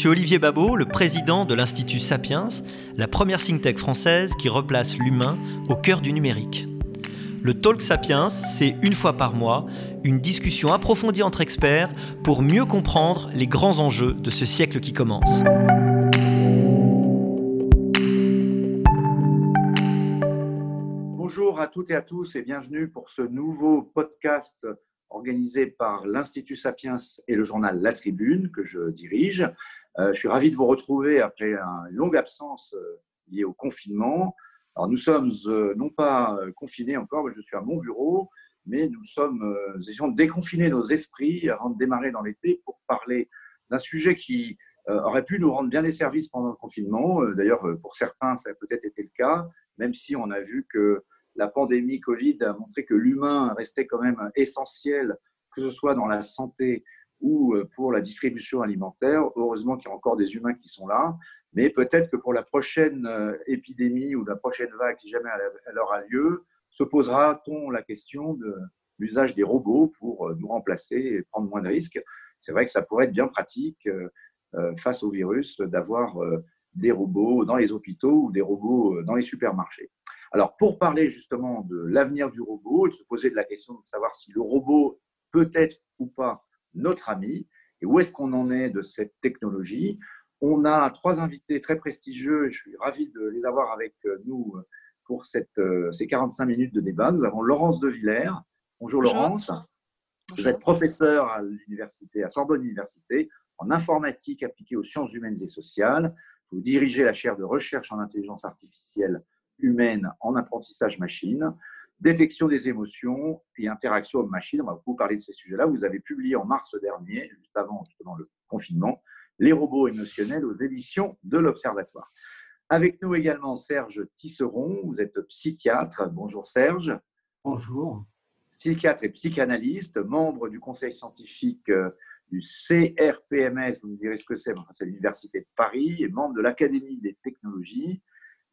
suis Olivier Babot, le président de l'Institut Sapiens, la première think française qui replace l'humain au cœur du numérique. Le Talk Sapiens, c'est une fois par mois une discussion approfondie entre experts pour mieux comprendre les grands enjeux de ce siècle qui commence. Bonjour à toutes et à tous et bienvenue pour ce nouveau podcast organisé par l'Institut Sapiens et le journal La Tribune que je dirige. Euh, je suis ravi de vous retrouver après une longue absence euh, liée au confinement. Alors nous sommes euh, non pas confinés encore, je suis à mon bureau, mais nous sommes nous essayons de déconfiner nos esprits avant de démarrer dans l'été pour parler d'un sujet qui aurait pu nous rendre bien des services pendant le confinement. D'ailleurs, pour certains, ça a peut-être été le cas, même si on a vu que la pandémie Covid a montré que l'humain restait quand même essentiel, que ce soit dans la santé ou euh, pour la distribution alimentaire. Heureusement qu'il y a encore des humains qui sont là, mais peut-être que pour la prochaine euh, épidémie ou la prochaine vague, si jamais elle aura lieu, se posera-t-on la question de l'usage des robots pour euh, nous remplacer et prendre moins de risques? C'est vrai que ça pourrait être bien pratique face au virus d'avoir des robots dans les hôpitaux ou des robots dans les supermarchés. Alors, pour parler justement de l'avenir du robot et de se poser de la question de savoir si le robot peut être ou pas notre ami et où est-ce qu'on en est de cette technologie, on a trois invités très prestigieux et je suis ravi de les avoir avec nous pour cette, euh, ces 45 minutes de débat. Nous avons Laurence de Villers. Bonjour, Laurence. Vous êtes professeur à l'université, à Sorbonne Université, en informatique appliquée aux sciences humaines et sociales. Vous dirigez la chaire de recherche en intelligence artificielle humaine en apprentissage machine, détection des émotions et interaction homme-machine. On va beaucoup parler de ces sujets-là. Vous avez publié en mars dernier, juste avant justement le confinement, Les robots émotionnels aux éditions de l'Observatoire. Avec nous également Serge Tisseron, vous êtes psychiatre. Bonjour Serge. Bonjour. Psychiatre et psychanalyste, membre du conseil scientifique euh, du CRPMS, vous me direz ce que c'est, c'est l'Université de Paris, et membre de l'Académie des technologies.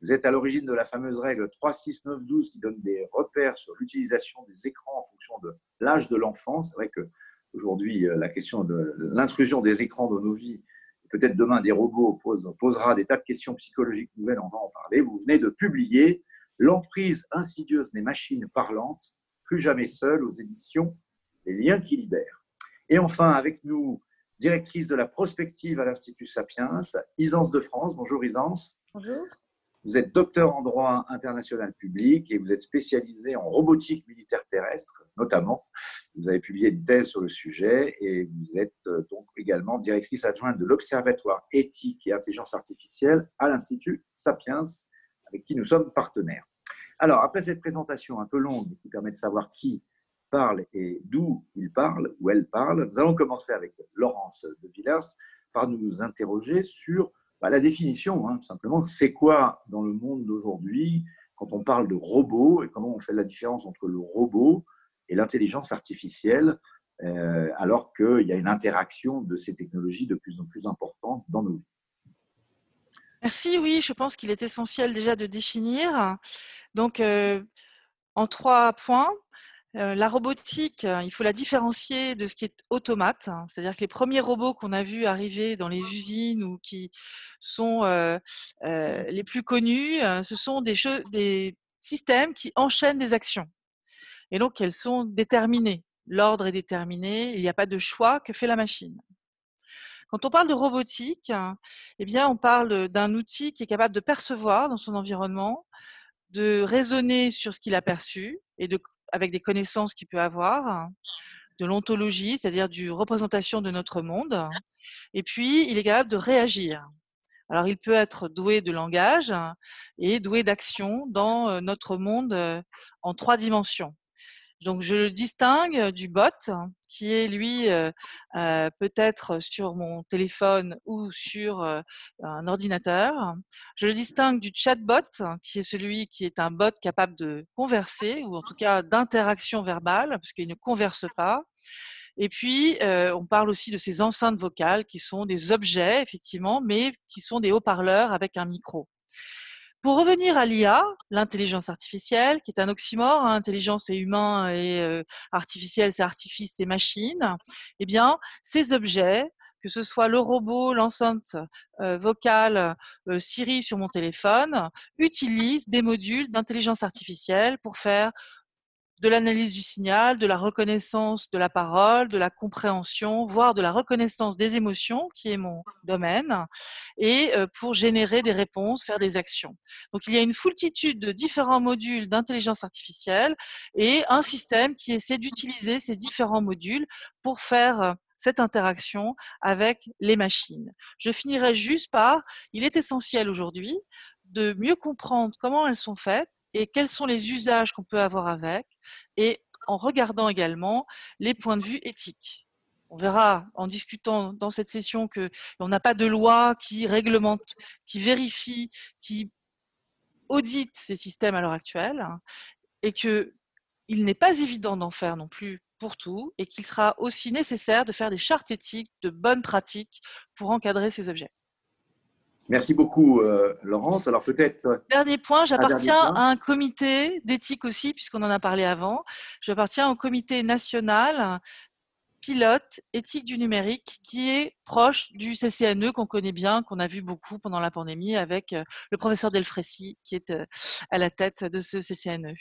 Vous êtes à l'origine de la fameuse règle 36912 qui donne des repères sur l'utilisation des écrans en fonction de l'âge de l'enfant. C'est vrai que aujourd'hui, euh, la question de l'intrusion des écrans dans nos vies, peut-être demain des robots posera des tas de questions psychologiques nouvelles, on va en parler. Vous venez de publier L'emprise insidieuse des machines parlantes, plus jamais seules aux éditions Les liens qui libèrent. Et enfin, avec nous, directrice de la prospective à l'Institut Sapiens, Isance de France. Bonjour Isance. Bonjour. Vous êtes docteur en droit international public et vous êtes spécialisé en robotique militaire terrestre, notamment. Vous avez publié une thèse sur le sujet et vous êtes euh, donc également directrice adjointe de l'Observatoire éthique et intelligence artificielle à l'Institut Sapiens, avec qui nous sommes partenaires. Alors, après cette présentation un peu longue qui permet de savoir qui parle et d'où il parle ou elle parle, nous allons commencer avec Laurence de Villers par nous interroger sur bah, la définition, hein, tout simplement, c'est quoi dans le monde d'aujourd'hui quand on parle de robot et comment on fait la différence entre le robot et l'intelligence artificielle, euh, alors qu'il y a une interaction de ces technologies de plus en plus importante dans nos vies. Merci, oui, je pense qu'il est essentiel déjà de définir. Donc, euh, en trois points, la robotique, il faut la différencier de ce qui est automate. Hein. C'est-à-dire que les premiers robots qu'on a vus arriver dans les usines ou qui sont les plus connus, ce sont des, des systèmes qui enchaînent des actions. Et donc, elles sont déterminées. L'ordre est déterminé. Il n'y a pas de choix que fait la machine. Quand on parle de robotique, eh bien, on parle d'un outil qui est capable de percevoir dans son environnement, de raisonner sur ce qu'il a perçu et de avec des connaissances qu'il peut avoir, de l'ontologie, c'est-à-dire du représentation de notre monde. Et puis, il est capable de réagir. Alors, il peut être doué de langage et doué d'action dans notre monde en trois dimensions. Donc, je le distingue du bot, qui est lui euh, euh, peut-être sur mon téléphone ou sur euh, un ordinateur. Je le distingue du chatbot, qui est celui qui est un bot capable de converser, ou en tout cas d'interaction verbale, parce qu'il ne converse pas. Et puis, on parle aussi de ces enceintes vocales qui sont des objets, effectivement, mais qui sont des haut-parleurs avec un micro. Pour revenir à l'IA, l'intelligence artificielle, qui est un oxymore, hein, intelligence et humain et euh, artificiel, c'est artifice et machine, eh bien, ces objets, que ce soit le robot, l'enceinte vocale Siri sur mon téléphone, utilise des modules d'intelligence artificielle pour faire de l'analyse du signal, de la reconnaissance de la parole, de la compréhension, voire de la reconnaissance des émotions, qui est mon domaine, et pour générer des réponses, faire des actions. Donc il y a une foultitude de différents modules d'intelligence artificielle et un système qui essaie d'utiliser ces différents modules pour faire cette interaction avec les machines. Je finirai juste par, il est essentiel aujourd'hui de mieux comprendre comment elles sont faites et quels sont les usages qu'on peut avoir avec, et en regardant également les points de vue éthiques. On verra en discutant dans cette session que on n'a pas de loi qui réglemente, qui vérifie, qui audite ces systèmes à l'heure actuelle, et que il n'est pas évident d'en faire non plus pour tout, et qu'il sera aussi nécessaire de faire des chartes éthiques, de bonnes pratiques pour encadrer ces objets. Merci beaucoup, euh, Laurence. Alors peut-être. Euh, dernier point, j'appartiens à un comité d'éthique aussi, puisqu'on en a parlé avant. J'appartiens au comité national pilote éthique du numérique qui est proche du CCNE qu'on connaît bien, qu'on a vu beaucoup pendant la pandémie avec euh, le professeur Delfrécy qui est à la tête de ce CCNE.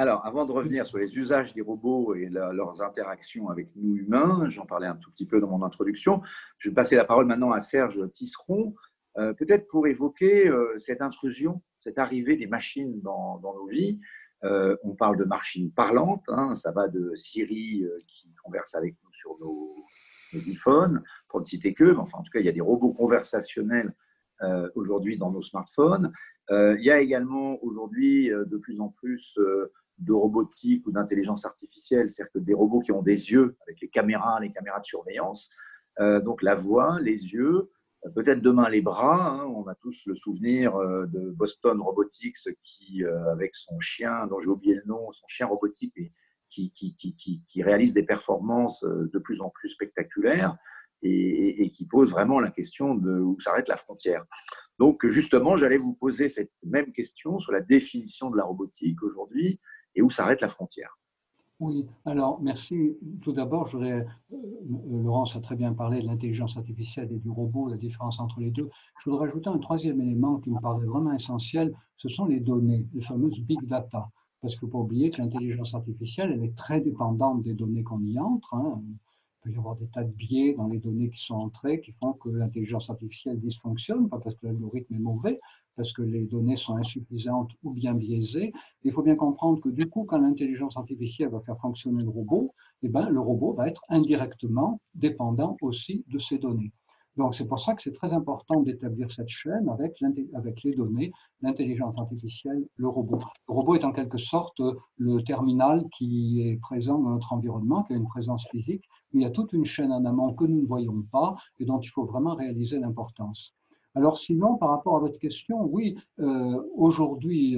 Alors, avant de revenir sur les usages des robots et leurs interactions avec nous humains, j'en parlais un tout petit peu dans mon introduction, je vais passer la parole maintenant à Serge Tisseron, euh, peut-être pour évoquer euh, cette intrusion, cette arrivée des machines dans, nos vies. Euh, on parle de machines parlantes, hein, ça va de Siri qui converse avec nous sur nos, nos, iPhones, pour ne citer que, mais enfin, en tout cas, il y a des robots conversationnels aujourd'hui dans nos smartphones. il y a également aujourd'hui de plus en plus de robotique ou d'intelligence artificielle, c'est-à-dire que des robots qui ont des yeux avec les caméras, les caméras de surveillance. Euh, donc la voix, les yeux, euh, peut-être demain les bras. Hein. on a tous le souvenir euh, de Boston Robotics qui, avec son chien, dont j'ai oublié le nom, son chien robotique, qui, qui, qui, qui, réalise des performances de plus en plus spectaculaires et, et qui pose vraiment la question de où s'arrête la frontière. Donc justement, j'allais vous poser cette même question sur la définition de la robotique aujourd'hui et où s'arrête la frontière. Oui, alors merci. Tout d'abord, euh, Laurence a très bien parlé de l'intelligence artificielle et du robot, la différence entre les deux. Je voudrais ajouter un troisième élément qui me paraît vraiment essentiel, ce sont les données, les fameuses big data. Parce qu'il ne faut pas oublier que l'intelligence artificielle, elle est très dépendante des données qu'on y entre. Hein. Il peut y avoir des tas de biais dans les données qui sont entrées qui font que l'intelligence artificielle dysfonctionne, pas parce que l'algorithme est mauvais, parce que les données sont insuffisantes ou bien biaisées. Il faut bien comprendre que du coup, quand l'intelligence artificielle va faire fonctionner le robot, eh ben, le robot va être indirectement dépendant aussi de ces données. Donc c'est pour ça que c'est très important d'établir cette chaîne avec, avec les données, l'intelligence artificielle, le robot. Le robot est en quelque sorte le terminal qui est présent dans notre environnement, qui a une présence physique, mais il y a toute une chaîne en amont que nous ne voyons pas et dont il faut vraiment réaliser l'importance. Alors sinon, par rapport à votre question, oui, euh, aujourd'hui,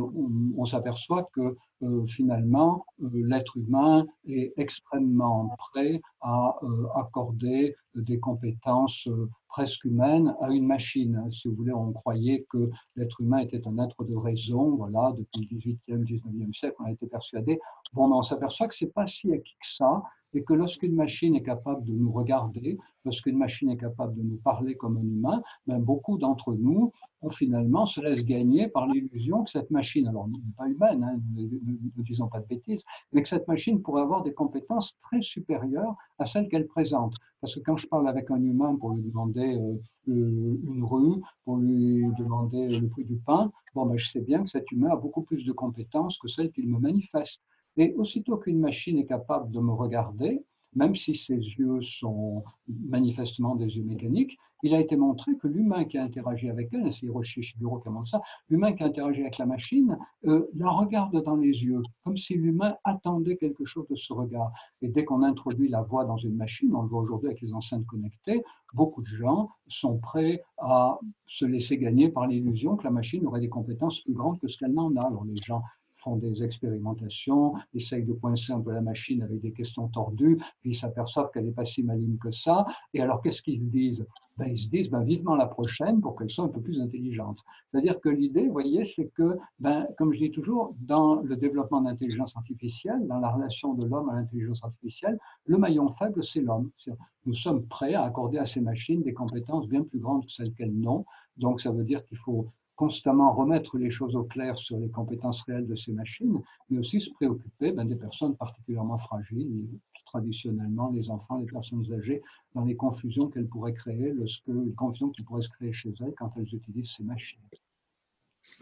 on, s'aperçoit que euh, finalement, euh, l'être humain est extrêmement prêt à accorder des compétences presque humaines à une machine. Si vous voulez, on croyait que l'être humain était un être de raison, voilà, depuis le 18e, 19e siècle, on a été persuadé. Bon, on s'aperçoit que c'est pas si acquis que ça, et que lorsqu'une machine est capable de nous regarder, lorsqu'une machine est capable de nous parler comme un humain, ben beaucoup d'entre nous ont finalement se laissent gagner par l'illusion que cette machine, alors pas humaine, hein, ne, disons pas de bêtises, mais que cette machine pourrait avoir des compétences très supérieures à celles qu'elle présente. Parce que quand je parle avec un humain pour lui demander euh, une rue, pour lui demander le prix du pain, bon, ben, je sais bien que cet humain a beaucoup plus de compétences que celles qu'il me manifeste. Et aussitôt qu'une machine est capable de me regarder, même si ses yeux sont manifestement des yeux mécaniques, il a été montré que l'humain qui a interagi avec elle, c'est Hiroshi Shiguro qui a montré ça, l'humain qui a interagi avec la machine euh, la regarde dans les yeux, comme si l'humain attendait quelque chose de ce regard. Et dès qu'on introduit la voix dans une machine, on le voit aujourd'hui avec les enceintes connectées, beaucoup de gens sont prêts à se laisser gagner par l'illusion que la machine aurait des compétences plus grandes que ce qu'elle n'en a. Alors les gens font des expérimentations, essayent de coincer un peu la machine avec des questions tordues, puis ils s'aperçoivent qu'elle n'est pas si maligne que ça. Et alors, qu'est-ce qu'ils disent? Ben, Ils se disent ben, vivement la prochaine pour qu'elle soit un peu plus intelligente. C'est-à-dire que l'idée, vous voyez, c'est que, ben, comme je dis toujours, dans le développement d'intelligence artificielle, dans la relation de l'homme à l'intelligence artificielle, le maillon faible, c'est l'homme. Nous sommes prêts à accorder à ces machines des compétences bien plus grandes que celles qu'elles n'ont. Donc, ça veut dire qu'il faut constamment remettre les choses au clair sur les compétences réelles de ces machines, mais aussi se préoccuper ben, des personnes particulièrement fragiles, traditionnellement les enfants, les personnes âgées, dans les confusions qu'elles pourraient créer, lorsque, les confusions qui pourraient se créer chez elles quand elles utilisent ces machines.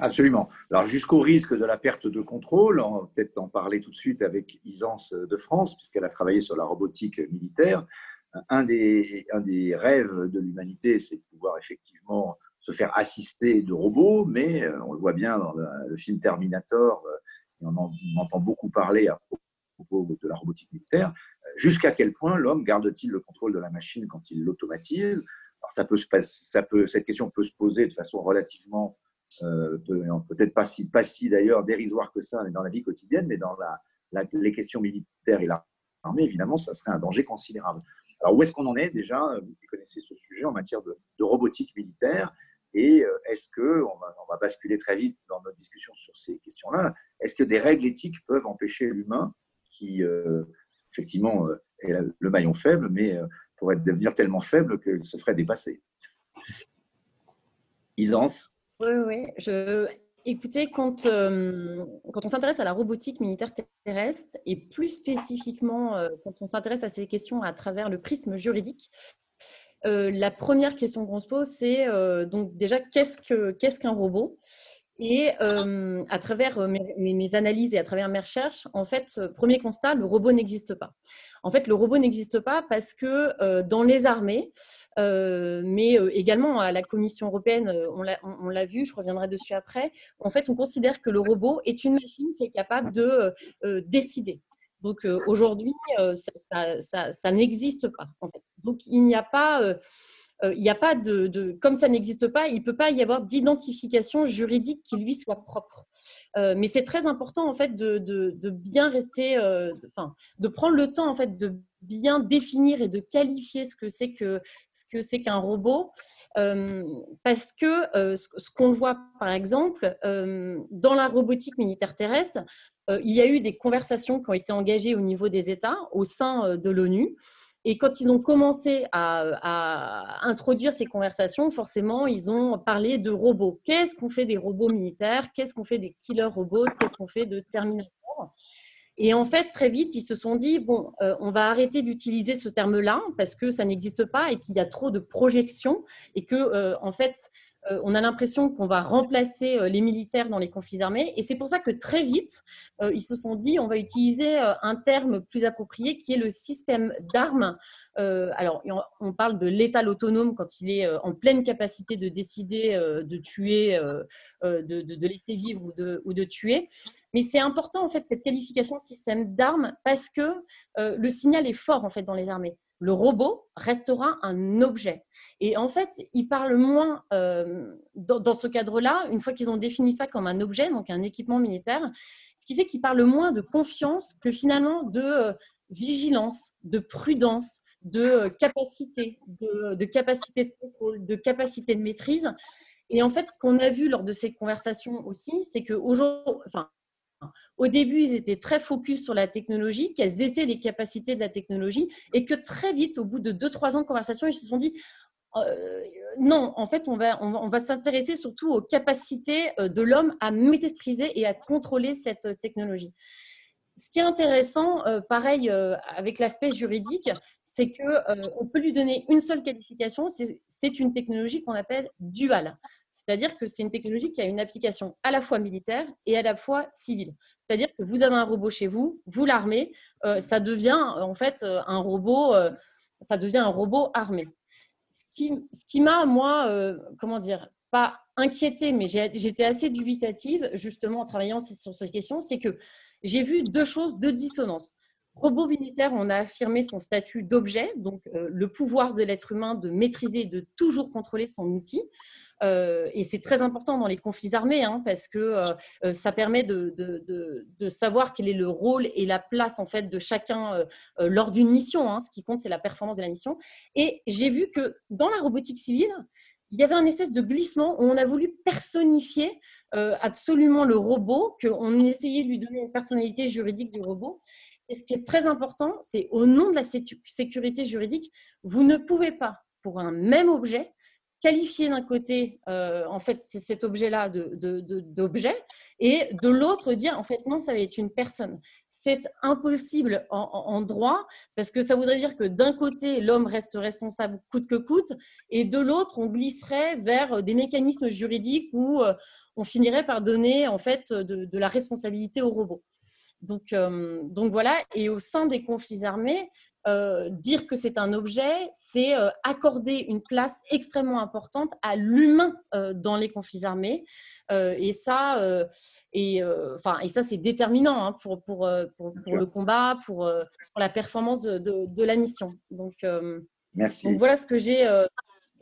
Absolument. Alors jusqu'au risque de la perte de contrôle, on va peut-être en parler tout de suite avec Isance de France, puisqu'elle a travaillé sur la robotique militaire. Un des, un des rêves de l'humanité, c'est de pouvoir effectivement se faire assister de robots, mais euh, on le voit bien dans le, film Terminator, euh, et on, en, entend beaucoup parler à propos de la robotique militaire, euh, jusqu'à quel point l'homme garde-t-il le contrôle de la machine quand il l'automatise? Alors ça peut ça peut, cette question peut se poser de façon relativement, peut-être pas si, d'ailleurs dérisoire que ça, mais dans la vie quotidienne, mais dans la, les questions militaires et l'armée, évidemment, ça serait un danger considérable. Alors où est-ce qu'on en est déjà? Vous connaissez ce sujet en matière de robotique militaire et euh, est-ce que, on va, basculer très vite dans notre discussion sur ces questions-là, est-ce que des règles éthiques peuvent empêcher l'humain, qui euh, effectivement euh, est le maillon faible, mais pourrait devenir tellement faible qu'il se ferait dépasser Isance? Oui, oui. Écoutez, quand on s'intéresse à la robotique militaire terrestre, et plus spécifiquement quand on s'intéresse à ces questions à travers le prisme juridique, euh, la première question qu'on se pose, c'est euh, donc déjà qu'est-ce qu'un robot? Et euh, à travers mes, analyses et à travers mes recherches, en fait, premier constat, le robot n'existe pas. En fait, le robot n'existe pas parce que dans les armées, mais également à la Commission européenne, on l'a vu, je reviendrai dessus après, en fait, on considère que le robot est une machine qui est capable de décider. Donc euh, aujourd'hui, euh, ça, n'existe pas en fait. Donc il n'y a pas, euh, il n'y a pas de, comme ça n'existe pas, il peut pas y avoir d'identification juridique qui lui soit propre. mais c'est très important en fait de, bien rester, enfin, de prendre le temps en fait de bien définir et de qualifier ce que c'est que ce que c'est qu'un robot, parce que ce qu'on voit par exemple dans la robotique militaire terrestre, euh, il y a eu des conversations qui ont été engagées au niveau des États, au sein euh, de l'ONU. Et quand ils ont commencé à, introduire ces conversations, forcément, ils ont parlé de robots. Qu'est-ce qu'on fait des robots militaires? Qu'est-ce qu'on fait des killer robots? Qu'est-ce qu'on fait de Terminator? Et en fait, très vite, ils se sont dit, bon, euh, on va arrêter d'utiliser ce terme-là parce que ça n'existe pas et qu'il y a trop de projections et que, en fait, euh, on a l'impression qu'on va remplacer euh, les militaires dans les conflits armés. Et c'est pour ça que très vite, euh, ils se sont dit, on va utiliser un terme plus approprié qui est le système d'armes. alors, on parle de l'étal autonome quand il est en pleine capacité de décider de tuer, de, laisser vivre ou de tuer. Mais c'est important, en fait, cette qualification de système d'armes parce que le signal est fort, en fait, dans les armées le robot restera un objet. Et en fait, ils parlent moins euh, dans, ce cadre-là, une fois qu'ils ont défini ça comme un objet, donc un équipement militaire, ce qui fait qu'ils parlent moins de confiance que finalement de euh, vigilance, de prudence, de euh, capacité, de, capacité de contrôle, de capacité de maîtrise. Et en fait, ce qu'on a vu lors de ces conversations aussi, c'est qu'aujourd'hui, enfin, au début, ils étaient très focus sur la technologie, quelles étaient les capacités de la technologie, et que très vite, au bout de 2-3 ans de conversation, ils se sont dit euh, non, en fait, on va, s'intéresser surtout aux capacités euh, de l'homme à maîtriser et à contrôler cette euh, technologie. Ce qui est intéressant, pareil avec l'aspect juridique, c'est qu'on peut lui donner une seule qualification, c'est une technologie qu'on appelle duale. C'est-à-dire que c'est une technologie qui a une application à la fois militaire et à la fois civile. C'est-à-dire que vous avez un robot chez vous, vous l'armez, euh, ça devient en fait euh, un robot, euh, ça devient un robot armé. Ce qui, ce qui m'a moi, comment dire, pas inquiété, mais j'étais assez dubitative justement en travaillant sur ces questions, c'est que j'ai vu deux choses, deux dissonances. Robot militaire, on a affirmé son statut d'objet, donc euh, le pouvoir de l'être humain de maîtriser, de toujours contrôler son outil. Euh, et c'est très important dans les conflits armés hein, parce que euh, ça permet de, savoir quel est le rôle et la place en fait de chacun lors d'une mission. Hein. Ce qui compte, c'est la performance de la mission. Et j'ai vu que dans la robotique civile, il y avait un espèce de glissement où on a voulu personnifier absolument le robot, qu'on essayait de lui donner une personnalité juridique du robot. Et ce qui est très important, c'est au nom de la sécurité juridique, vous ne pouvez pas, pour un même objet, qualifier d'un côté, euh, en fait, cet objet-là d'objet, et de l'autre dire, en fait, non, ça va être une personne. Impossible en, droit, parce que ça voudrait dire que d'un côté, l'homme reste responsable coûte que coûte, et de l'autre, on glisserait vers des mécanismes juridiques où euh, on finirait par donner, en fait, de la responsabilité au robot. Donc, euh, donc voilà, et au sein des conflits armés, euh, dire que c'est un objet, c'est euh, accorder une place extrêmement importante à l'humain dans les conflits armés. et ça, et, enfin, et ça c'est déterminant hein, pour, pour, pour, le combat, pour, pour la performance de, de, la mission. Donc, Merci. Donc voilà ce que j'ai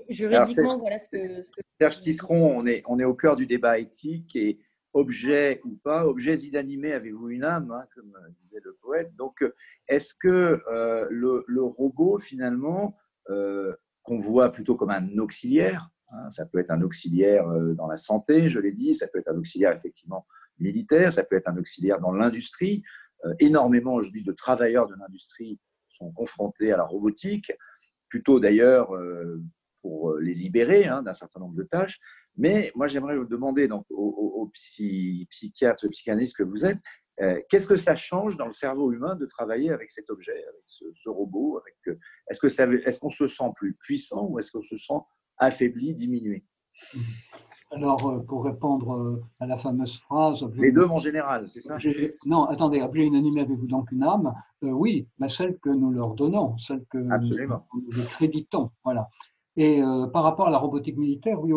juridiquement. voilà ce que, ce que... Serge Tisseron, on est, on est au cœur du débat éthique et objet ou pas, objets inanimés, avez-vous une âme, hein, comme disait le poète. Donc, est-ce que euh, le, robot, finalement, euh, qu'on voit plutôt comme un auxiliaire, hein, ça peut être un auxiliaire euh, dans la santé, je l'ai dit, ça peut être un auxiliaire effectivement militaire, ça peut être un auxiliaire dans l'industrie. énormément aujourd'hui de travailleurs de l'industrie sont confrontés à la robotique, plutôt d'ailleurs pour les libérer hein, d'un certain nombre de tâches. Mais moi, j'aimerais vous demander, donc, aux, psychiatres, aux psychanalystes que vous êtes, euh, qu'est-ce que ça change dans le cerveau humain de travailler avec cet objet, avec ce, robot avec, Est-ce que est-ce qu'on se sent plus puissant ou est-ce qu'on se sent affaibli, diminué? Alors, euh, pour répondre euh, à la fameuse phrase. Les deux, mon général, c'est ça? Non, attendez, objet inanimé, avez-vous donc une âme Oui, mais celle que nous leur donnons, celle que Absolument. nous, nous créditons. Voilà. Et euh, par rapport à la robotique militaire, oui,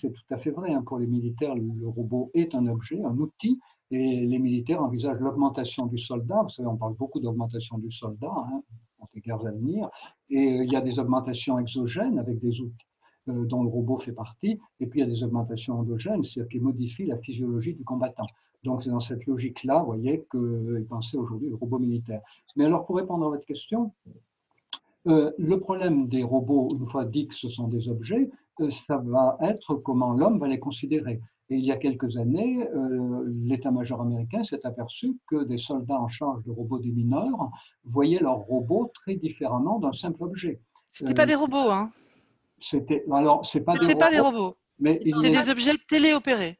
c'est tout à fait vrai. Hein, pour les militaires, le robot est un objet, un outil, et les militaires envisagent l'augmentation du soldat. Vous savez, on parle beaucoup d'augmentation du soldat hein, pour les guerres à venir. Et euh, il y a des augmentations exogènes avec des outils euh, dont le robot fait partie, et puis il y a des augmentations endogènes, c'est-à-dire qui modifient la physiologie du combattant. Donc c'est dans cette logique-là, vous voyez, qu'ils pensaient aujourd'hui le robot militaire. Mais alors, pour répondre à votre question, euh, le problème des robots, une fois dit que ce sont des objets, euh, ça va être comment l'homme va les considérer. Et il y a quelques années, euh, l'état-major américain s'est aperçu que des soldats en charge de robots des mineurs voyaient leurs robots très différemment d'un simple objet. C'était pas des robots, hein C'était alors c'est pas, des, pas des robots. Mais c'était des objets téléopérés.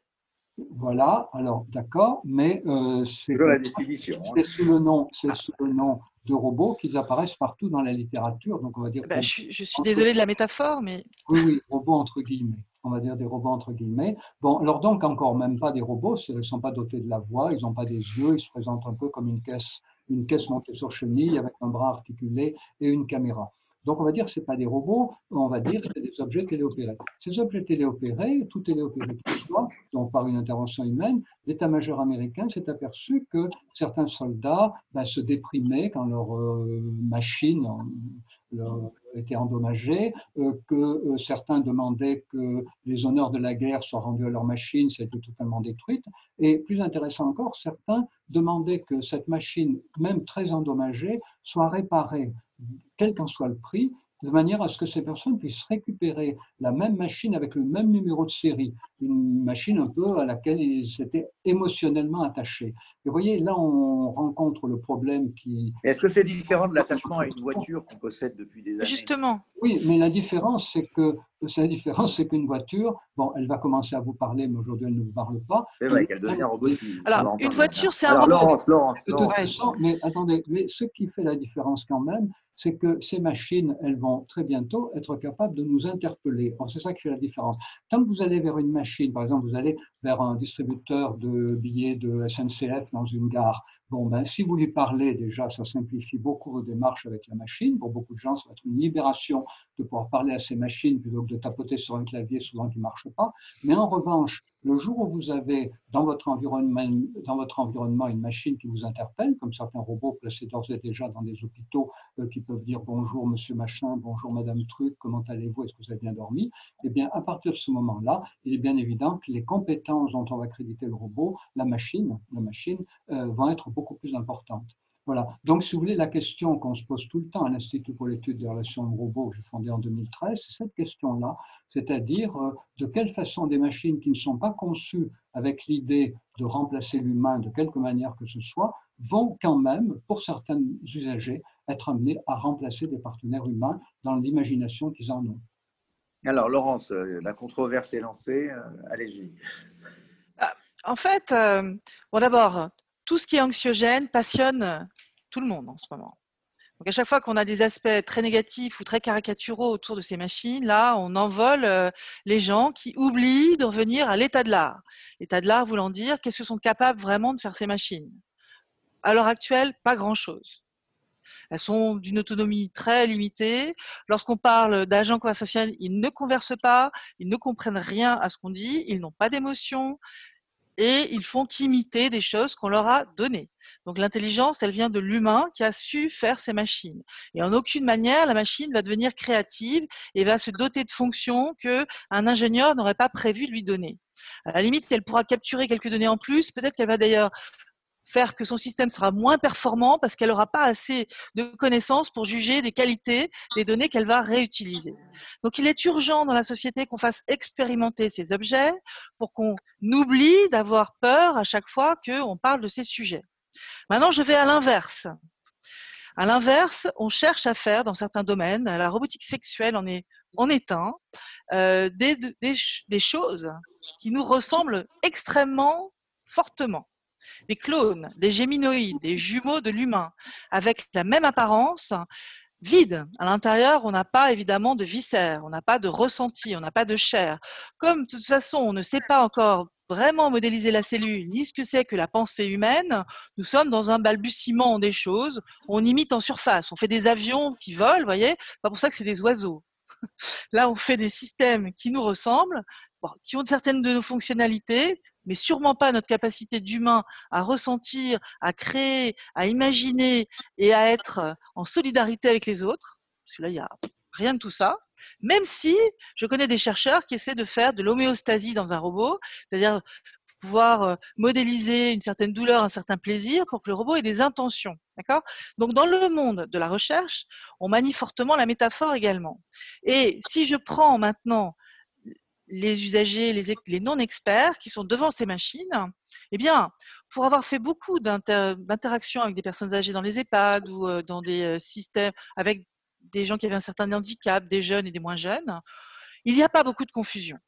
Voilà, alors d'accord, mais c'est définition. Hein. C'est sous le nom, c'est sous le nom de robots qui apparaissent partout dans la littérature. Donc, on va dire. Bah, je, suis désolée de la métaphore, mais. Oui, oui, robots entre guillemets. On va dire des robots entre guillemets. Bon, alors donc, encore même pas des robots, ils ne sont pas dotés de la voix, ils n'ont pas des yeux, ils se présentent un peu comme une caisse, une caisse montée sur chenille avec un bras articulé et une caméra. Donc, on va dire que ce pas des robots, on va dire que c'est des objets téléopérés. Ces objets téléopérés, tout téléopéré qu'il soit, donc par une intervention humaine, l'état-major américain s'est aperçu que certains soldats ben, se déprimaient quand leur euh, machine leur, était endommagée, euh, que euh, certains demandaient que les honneurs de la guerre soient rendus à leur machine, c'était totalement détruite. Et plus intéressant encore, certains demandaient que cette machine, même très endommagée, soit réparée quel qu'en soit le prix, de manière à ce que ces personnes puissent récupérer la même machine avec le même numéro de série, une machine un peu à laquelle ils s'étaient émotionnellement attachés. Et vous voyez, là, on rencontre le problème qui... Est-ce que c'est différent de l'attachement à une voiture qu'on possède depuis des années? Justement. Oui, mais la différence, c'est que la différence, c'est qu'une voiture, bon, elle va commencer à vous parler, mais aujourd'hui, elle ne vous parle pas. C'est vrai qu'elle devient robotique. Alors, une voiture, c'est un robot. Laurence, Laurence, mais attendez, mais ce qui fait la différence quand même, c'est que ces machines, elles vont très bientôt être capables de nous interpeller. C'est ça qui fait la différence. Tant que vous allez vers une machine, par exemple, vous allez vers un distributeur de billets de SNCF dans une gare, Bon, ben, si vous lui parlez déjà, ça simplifie beaucoup vos démarches avec la machine. Pour beaucoup de gens, ça va être une libération de pouvoir parler à ces machines plutôt que de tapoter sur un clavier souvent qui ne marche pas. Mais en revanche, le jour où vous avez dans votre, environnement, une machine qui vous interpelle, comme certains robots placés d'ores et déjà dans des hôpitaux euh, qui peuvent dire bonjour monsieur machin, bonjour madame truc, comment allez-vous, est-ce que vous avez bien dormi? Eh bien, à partir de ce moment-là, il est bien évident que les compétences dont on va créditer le robot, la machine, la machine euh, vont être beaucoup plus importantes. Voilà. Donc, si vous voulez, la question qu'on se pose tout le temps à l'Institut pour l'étude des relations de robots, que j'ai fondé en 2013, c'est cette question-là, c'est-à-dire euh, de quelle façon des machines qui ne sont pas conçues avec l'idée de remplacer l'humain de quelque manière que ce soit, vont quand même, pour certains usagers, être amenées à remplacer des partenaires humains dans l'imagination qu'ils en ont. Alors, Laurence, euh, la controverse est lancée, euh, allez-y. Ah, en fait, bon d'abord, tout ce qui est anxiogène passionne tout le monde en ce moment. Donc à chaque fois qu'on a des aspects très négatifs ou très caricaturaux autour de ces machines, là, on envole euh, les gens qui oublient de revenir à l'état de l'art. L'état de l'art voulant dire qu'est-ce que sont capables vraiment de faire ces machines. À l'heure actuelle, pas grand-chose. Elles sont d'une autonomie très limitée. Lorsqu'on parle d'agents conversationnels, ils ne conversent pas, ils ne comprennent rien à ce qu'on dit, ils n'ont pas d'émotion, et ils font imiter des choses qu'on leur a données. Donc l'intelligence, elle vient de l'humain qui a su faire ces machines. Et en aucune manière, la machine va devenir créative et va se doter de fonctions que un ingénieur n'aurait pas prévu de lui donner. À la limite, elle pourra capturer quelques données en plus. Peut-être qu'elle va d'ailleurs faire que son système sera moins performant parce qu'elle n'aura pas assez de connaissances pour juger des qualités des données qu'elle va réutiliser. Donc il est urgent dans la société qu'on fasse expérimenter ces objets pour qu'on oublie d'avoir peur à chaque fois qu'on parle de ces sujets. Maintenant, je vais à l'inverse. À l'inverse, on cherche à faire dans certains domaines, la robotique sexuelle en est, en est un, euh, des, des, des choses qui nous ressemblent extrêmement fortement des clones, des géminoïdes, des jumeaux de l'humain, avec la même apparence, vide. À l'intérieur, on n'a pas évidemment de viscères, on n'a pas de ressenti, on n'a pas de chair. Comme de toute façon, on ne sait pas encore vraiment modéliser la cellule, ni ce que c'est que la pensée humaine, nous sommes dans un balbutiement des choses. On imite en surface, on fait des avions qui volent, voyez, pas pour ça que c'est des oiseaux. Là, on fait des systèmes qui nous ressemblent, qui ont certaines de nos fonctionnalités, mais sûrement pas notre capacité d'humain à ressentir, à créer, à imaginer et à être en solidarité avec les autres. Parce que là, il n'y a rien de tout ça. Même si je connais des chercheurs qui essaient de faire de l'homéostasie dans un robot, c'est-à-dire pouvoir euh, modéliser une certaine douleur, un certain plaisir pour que le robot ait des intentions. D'accord? Donc, dans le monde de la recherche, on manie fortement la métaphore également. Et si je prends maintenant les usagers, les, non-experts qui sont devant ces machines, eh bien, pour avoir fait beaucoup d'interactions avec des personnes âgées dans les EHPAD ou euh, dans des euh, systèmes avec des gens qui avaient un certain handicap, des jeunes et des moins jeunes, il n'y a pas beaucoup de confusion.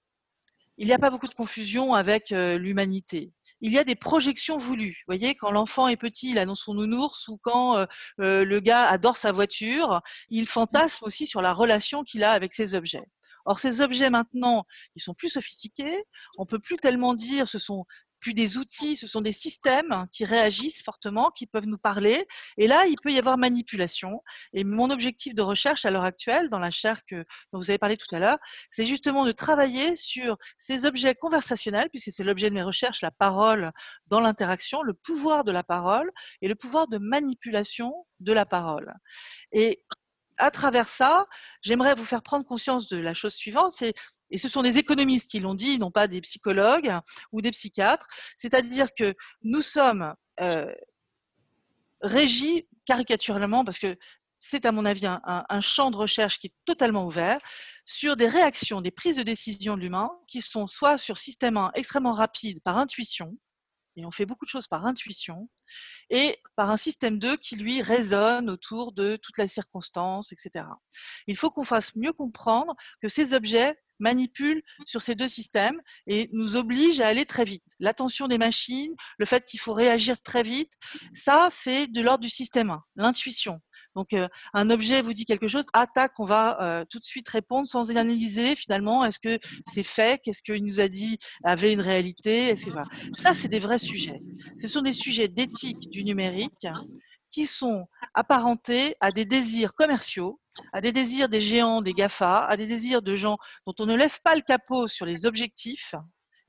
Il n'y a pas beaucoup de confusion avec euh, l'humanité. Il y a des projections voulues. Vous voyez, quand l'enfant est petit, il annonce son nounours, ou quand le gars adore sa voiture, il fantasme aussi sur la relation qu'il a avec ses objets. Or, ces objets maintenant, ils sont plus sophistiqués. On peut plus tellement dire ce sont plus des outils, ce sont des systèmes qui réagissent fortement, qui peuvent nous parler. Et là, il peut y avoir manipulation. Et mon objectif de recherche à l'heure actuelle, dans la chaire dont vous avez parlé tout à l'heure, c'est justement de travailler sur ces objets conversationnels, puisque c'est l'objet de mes recherches, la parole dans l'interaction, le pouvoir de la parole et le pouvoir de manipulation de la parole. Et à travers ça, j'aimerais vous faire prendre conscience de la chose suivante, et ce sont des économistes qui l'ont dit, non pas des psychologues ou des psychiatres, c'est-à-dire que nous sommes euh, régis caricaturalement, parce que c'est à mon avis un, un, champ de recherche qui est totalement ouvert, sur des réactions, des prises de décision de l'humain, qui sont soit sur système 1 extrêmement rapide par intuition, et on fait beaucoup de choses par intuition, et par un système 2 qui, lui, résonne autour de toutes les circonstances, etc. Il faut qu'on fasse mieux comprendre que ces objets manipulent sur ces deux systèmes et nous obligent à aller très vite. L'attention des machines, le fait qu'il faut réagir très vite, ça, c'est de l'ordre du système 1, l'intuition. Donc, euh, un objet vous dit quelque chose, attaque, on va euh, tout de suite répondre sans analyser finalement, est-ce que c'est fait, qu'est-ce qu'il nous a dit avait une réalité, ça, c'est des vrais sujets. Ce sont des sujets d'éthique du numérique qui sont apparentés à des désirs commerciaux à des désirs des géants, des GAFA, à des désirs de gens dont on ne lève pas le capot sur les objectifs,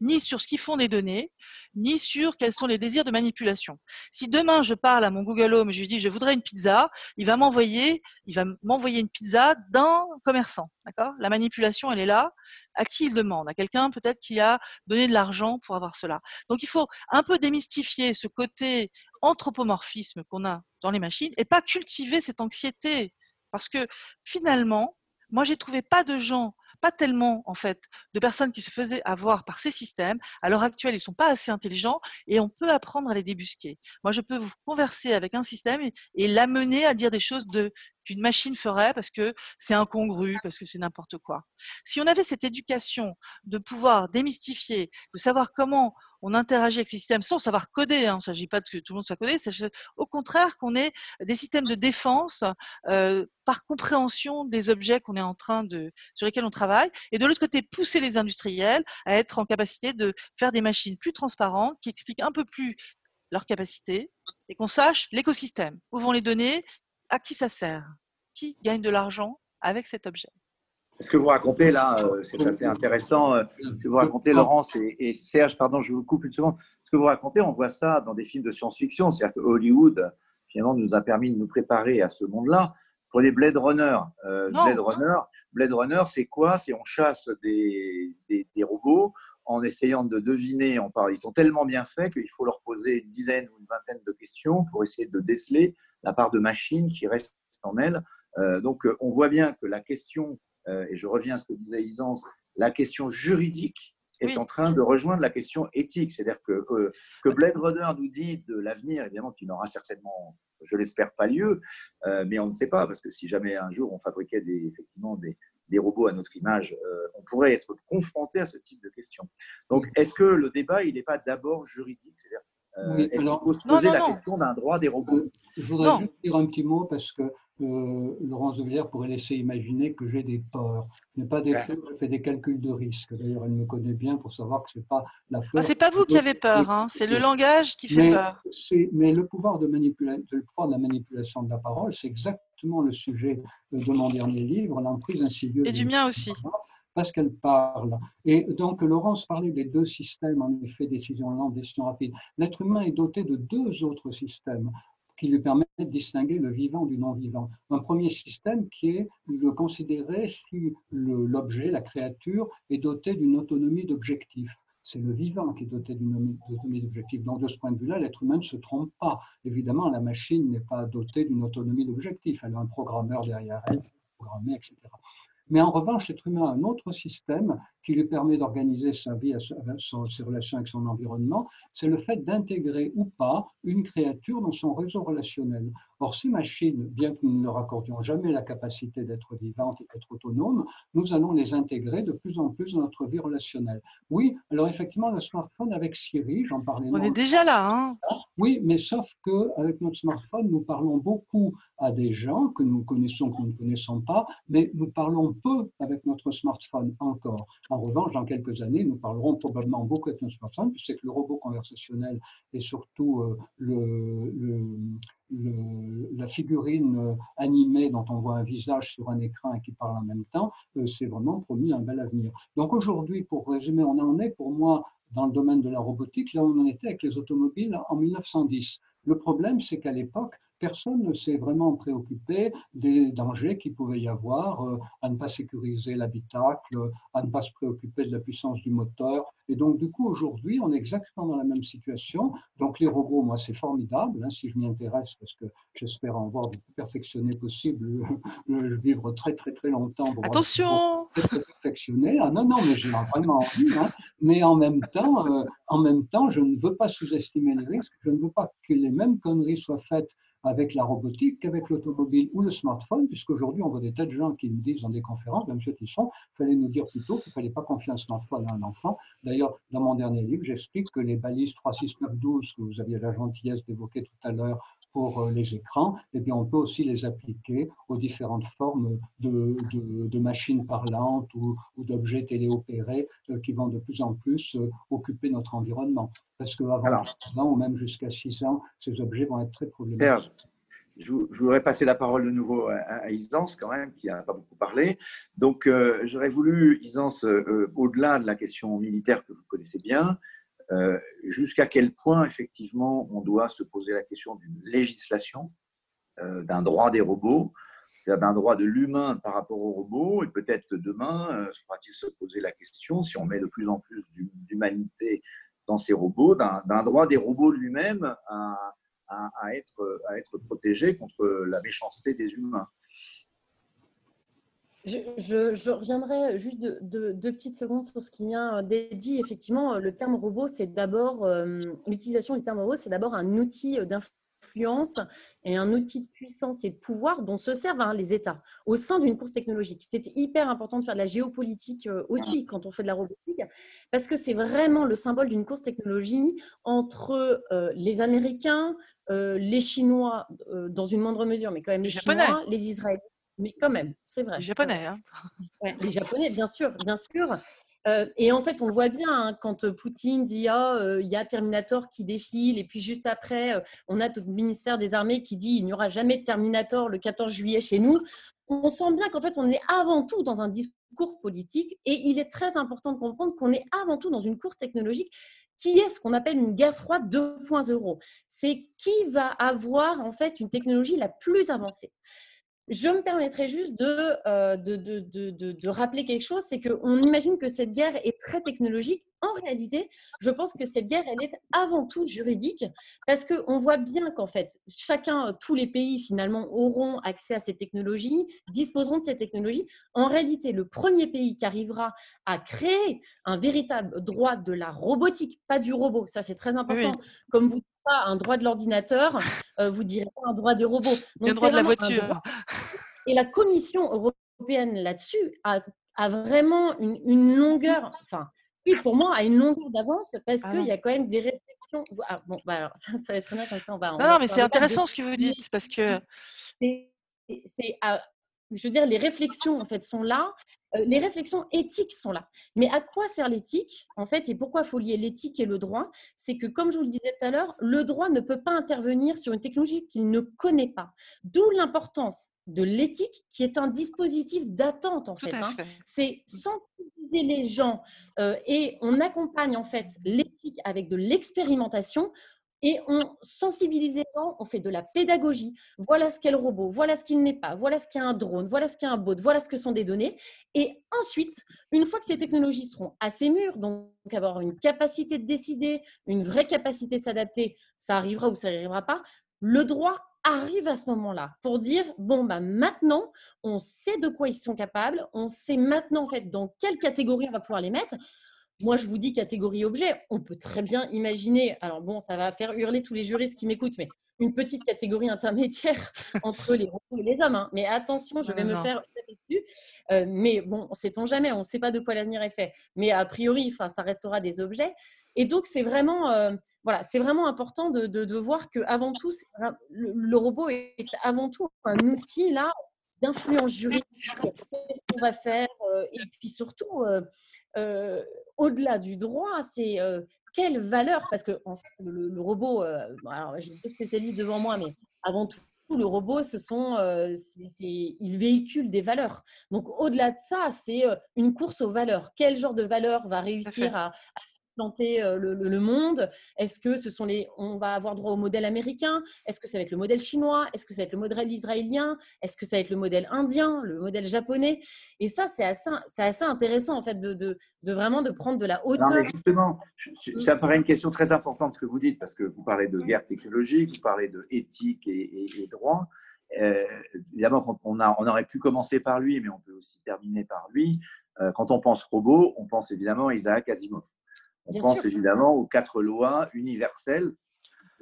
ni sur ce qu'ils font des données, ni sur quels sont les désirs de manipulation. Si demain je parle à mon Google Home et je lui dis je voudrais une pizza, il va m'envoyer, il va m'envoyer une pizza d'un commerçant. D'accord? La manipulation, elle est là. À qui il demande? À quelqu'un peut-être qui a donné de l'argent pour avoir cela. Donc il faut un peu démystifier ce côté anthropomorphisme qu'on a dans les machines et pas cultiver cette anxiété. Parce que finalement, moi j'ai trouvé pas de gens pas tellement en fait de personnes qui se faisaient avoir par ces systèmes. À l'heure actuelle, ils sont pas assez intelligents et on peut apprendre à les débusquer. Moi, je peux vous converser avec un système et, l'amener à dire des choses de qu'une machine ferait parce que c'est incongru, parce que c'est n'importe quoi. Si on avait cette éducation de pouvoir démystifier, de savoir comment on interagit avec ces systèmes sans savoir coder, hein, il ne s'agit pas de que tout le monde soit codé, au contraire qu'on ait des systèmes de défense euh, par compréhension des objets qu'on est en train de, sur lesquels on travaille, et de l'autre côté, pousser les industriels à être en capacité de faire des machines plus transparentes, qui expliquent un peu plus leurs capacités, et qu'on sache l'écosystème, où vont les données, à qui ça sert? Qui gagne de l'argent avec cet objet? Ce que vous racontez là, euh, c'est assez intéressant. Euh, ce que vous racontez, Laurence et, Serge, pardon, je vous coupe une seconde. Ce que vous racontez, on voit ça dans des films de science-fiction. C'est-à-dire que Hollywood, finalement, nous a permis de nous préparer à ce monde-là. Prenez Blade Runner. Euh, Blade Runner, Blade Runner, c'est quoi? C'est on chasse des, des, des, robots en essayant de deviner. On parle, ils sont tellement bien faits qu'il faut leur poser une dizaine ou une vingtaine de questions pour essayer de déceler la part de machine qui reste en elle. Euh, donc, euh, on voit bien que la question, euh, et je reviens à ce que disait Isance, la question juridique est en train de rejoindre la question éthique. C'est-à-dire que ce que Blade Runner nous dit de l'avenir, évidemment, qui n'aura certainement, je l'espère, pas lieu, mais on ne sait pas, parce que si jamais un jour on fabriquait des, effectivement des, des robots à notre image, on pourrait être confronté à ce type de questions. Donc, est-ce que le débat, il n'est pas d'abord juridique? C'est-à-dire, est-ce se poser la question d'un droit des robots? Je voudrais juste dire un petit mot parce que euh, Laurence de Villiers pourrait laisser imaginer que j'ai des peurs. Je n'ai pas des peurs, je fais des calculs de risque. D'ailleurs, elle me connaît bien pour savoir que ce n'est pas la peur. Ah, c'est pas vous qui avez peur, hein. c'est le langage qui fait peur. Mais le pouvoir de, le pouvoir de la manipulation de la parole, c'est exactement le sujet de mon dernier livre, L'emprise insidieuse. Et du mien aussi. Parce qu'elle parle. Et donc, Laurence parlait des deux systèmes, en effet, décision lente, décision rapide. L'être humain est doté de deux autres systèmes qui lui permettent de distinguer le vivant du non-vivant. Un premier système qui est de considérer si l'objet, la créature, est doté d'une autonomie d'objectif. C'est le vivant qui est doté d'une autonomie d'objectif. Donc, de ce point de vue-là, l'être humain ne se trompe pas. Évidemment, la machine n'est pas dotée d'une autonomie d'objectif. Elle a un programmeur derrière elle, programmé, etc. Mais en revanche, l'être humain a un autre système qui lui permet d'organiser sa vie, ses relations avec son environnement, c'est le fait d'intégrer ou pas une créature dans son réseau relationnel. Or, ces machines, bien que nous ne leur accordions jamais la capacité d'être vivantes et d'être autonomes, nous allons les intégrer de plus en plus dans notre vie relationnelle. Oui, alors effectivement, le smartphone avec Siri, j'en parlais. On est déjà là, hein Oui, mais sauf qu'avec notre smartphone, nous parlons beaucoup à des gens que nous connaissons, que nous ne connaissons pas, mais nous parlons peu avec notre smartphone encore. En revanche, dans quelques années, nous parlerons probablement beaucoup avec notre smartphone, puisque le robot conversationnel et surtout euh, le, la figurine animée dont on voit un visage sur un écran et qui parle en même temps, euh, c'est vraiment promis un bel avenir. Donc aujourd'hui, pour résumer, on en est pour moi dans le domaine de la robotique, là où on en était avec les automobiles en 1910. Le problème, c'est qu'à l'époque, personne ne s'est vraiment préoccupé des dangers qu'il pouvait y avoir euh, à ne pas sécuriser l'habitacle, à ne pas se préoccuper de la puissance du moteur. Et donc, du coup, aujourd'hui, on est exactement dans la même situation. Donc, les robots, moi, c'est formidable, hein, si je m'y intéresse, parce que j'espère en voir le plus perfectionné possible, le vivre très, très, très longtemps. Pour Attention perfectionné. Ah non, non, mais j'ai vraiment envie. Hein. Mais en même temps, euh, en même temps, je ne veux pas sous-estimer les risques. Je ne veux pas que les mêmes conneries soient faites avec la robotique qu'avec l'automobile ou le smartphone, puisqu'aujourd'hui, on voit des tas de gens qui nous disent dans des conférences, même ceux qui sont, il fallait nous dire plutôt qu'il ne fallait pas confier un smartphone à un enfant. D'ailleurs, dans mon dernier livre, j'explique que les balises 36912 que vous aviez la gentillesse d'évoquer tout à l'heure pour euh, les écrans, eh bien, on peut aussi les appliquer aux différentes formes de, de, machines parlantes ou, ou d'objets téléopérés euh, qui vont de plus en plus euh, occuper notre environnement. Parce qu'avant 6 ans ou même jusqu'à 6 ans, ces objets vont être très problématiques. je, voudrais passer la parole de nouveau à, Isance, quand même, qui n'a pas beaucoup parlé. Donc, euh, j'aurais voulu, Isance, euh, au-delà de la question militaire que vous connaissez bien, euh, jusqu'à quel point, effectivement, on doit se poser la question d'une législation, d'un droit des robots, d'un droit de l'humain par rapport aux robots, et peut-être que demain, faudra-t-il se poser la question, si on met de plus en plus d'humanité dans ces robots, d'un droit des robots lui-même à, être, à être protégé contre la méchanceté des humains. Je, reviendrai juste deux de, petites secondes sur ce qui vient d'être dit. Effectivement, le terme robot, c'est d'abord, euh, l'utilisation du terme robot, c'est d'abord un outil d'influence influence et un outil de puissance et de pouvoir dont se servent hein, les États au sein d'une course technologique. C'est hyper important de faire de la géopolitique euh, aussi quand on fait de la robotique, parce que c'est vraiment le symbole d'une course technologie entre euh, les Américains, les Chinois, dans une moindre mesure, mais quand même les, Chinois, les Israéliens. Mais quand même, c'est vrai. Les Japonais. Hein. les Japonais, bien sûr, bien sûr. Euh, et en fait, on le voit bien hein, quand Poutine dit ah, euh, il y a Terminator qui défile, et puis juste après, euh, on a le ministère des Armées qui dit il n'y aura jamais de Terminator le 14 juillet chez nous. On sent bien qu'en fait, on est avant tout dans un discours politique, et il est très important de comprendre qu'on est avant tout dans une course technologique qui est ce qu'on appelle une guerre froide 2.0. C'est qui va avoir en fait une technologie la plus avancée. Je me permettrai juste euh, de, de, de, de, rappeler quelque chose, c'est qu'on imagine que cette guerre est très technologique. En réalité, je pense que cette guerre, elle est avant tout juridique, parce qu'on voit bien qu'en fait, chacun, tous les pays finalement auront accès à ces technologies, disposeront de ces technologies. En réalité, le premier pays qui arrivera à créer un véritable droit de la robotique, pas du robot, ça c'est très important, comme vous un droit de l'ordinateur, euh, vous direz pas un droit des robots. Donc, le droit de la voiture. Et la Commission européenne là-dessus a, a, vraiment une, une, longueur, enfin, oui, pour moi, a une longueur d'avance parce ah qu'il y a quand même des réflexions. Ah, bon, bah alors, ça, va être très bien comme ça. On va, non, non, mais c'est intéressant ce que vous dites parce que. C'est je veux dire, les réflexions en fait sont là, euh, les réflexions éthiques sont là. Mais à quoi sert l'éthique en fait et pourquoi faut lier l'éthique et le droit? C'est que comme je vous le disais tout à l'heure, le droit ne peut pas intervenir sur une technologie qu'il ne connaît pas. D'où l'importance de l'éthique qui est un dispositif d'attente en fait. Hein. C'est sensibiliser les gens euh, et on accompagne en fait l'éthique avec de l'expérimentation et on sensibilise les gens, on fait de la pédagogie. Voilà ce qu'est le robot, voilà ce qu'il n'est pas, voilà ce qu'est un drone, voilà ce qu'est un bot, voilà ce que sont des données. Et ensuite, une fois que ces technologies seront assez mûres, donc avoir une capacité de décider, une vraie capacité de s'adapter, ça arrivera ou ça n'arrivera pas, le droit arrive à ce moment-là pour dire bon bah maintenant on sait de quoi ils sont capables, on sait maintenant en fait dans quelle catégorie on va pouvoir les mettre. Moi, je vous dis catégorie objet. On peut très bien imaginer, alors bon, ça va faire hurler tous les juristes qui m'écoutent, mais une petite catégorie intermédiaire entre les robots et les hommes. Hein. Mais attention, je vais me faire dessus. Euh, mais bon, sait-on jamais, on ne sait pas de quoi l'avenir est fait. Mais a priori, ça restera des objets. Et donc, c'est vraiment, euh, voilà, c'est vraiment important de, de, voir que avant tout, le, robot est avant tout un outil là d'influence juridique. Qu'est-ce qu'on va faire euh, Et puis surtout, euh, au-delà du droit, c'est euh, quelle valeur? Parce que en fait, le, robot, euh, alors j'ai deux spécialistes devant moi, mais avant tout, le robot, ce sont, il véhicule des valeurs. Donc, au-delà de ça, c'est une course aux valeurs. Quel genre de valeur va réussir à, à planter le, monde? Est-ce que ce sont les, on va avoir droit au modèle américain? Est-ce que ça va être le modèle chinois? Est-ce que ça va être le modèle israélien? Est-ce que ça va être le modèle indien, le modèle japonais? Et ça, c'est assez, c'est assez intéressant en fait de, de, de, vraiment de prendre de la hauteur. justement, ça paraît une question très importante ce que vous dites parce que vous parlez de guerre technologique, vous parlez de éthique et, et, droit. Euh, évidemment, on, a, on aurait pu commencer par lui, mais on peut aussi terminer par lui. Euh, quand on pense robot, on pense évidemment à Isaac Asimov. On pense évidemment aux quatre lois universelles,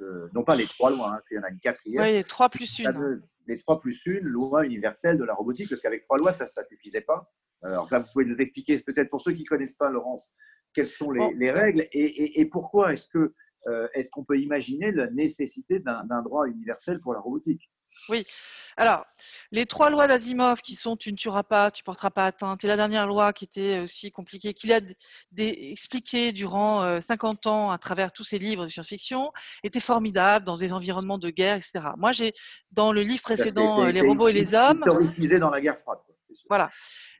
euh, non pas les trois lois, hein, il y en a une quatrième. Oui, les trois plus une. les trois plus une, loi universelle de la robotique, parce qu'avec trois lois, ça ne suffisait pas. Alors ça, vous pouvez nous expliquer, peut-être pour ceux qui ne connaissent pas, Laurence, quelles sont les, règles et, pourquoi est-ce que est-ce qu'on peut imaginer la nécessité d'un droit universel pour la robotique? Oui. Alors, les trois lois d'Asimov qui sont tu ne tueras pas, tu porteras pas atteinte, et la dernière loi qui était aussi compliquée, qu'il a expliqué durant 50 ans à travers tous ses livres de science-fiction, était formidable dans des environnements de guerre, etc. Moi, j'ai dans le livre précédent, Les robots et les hommes. utilisé dans la guerre froide. Voilà.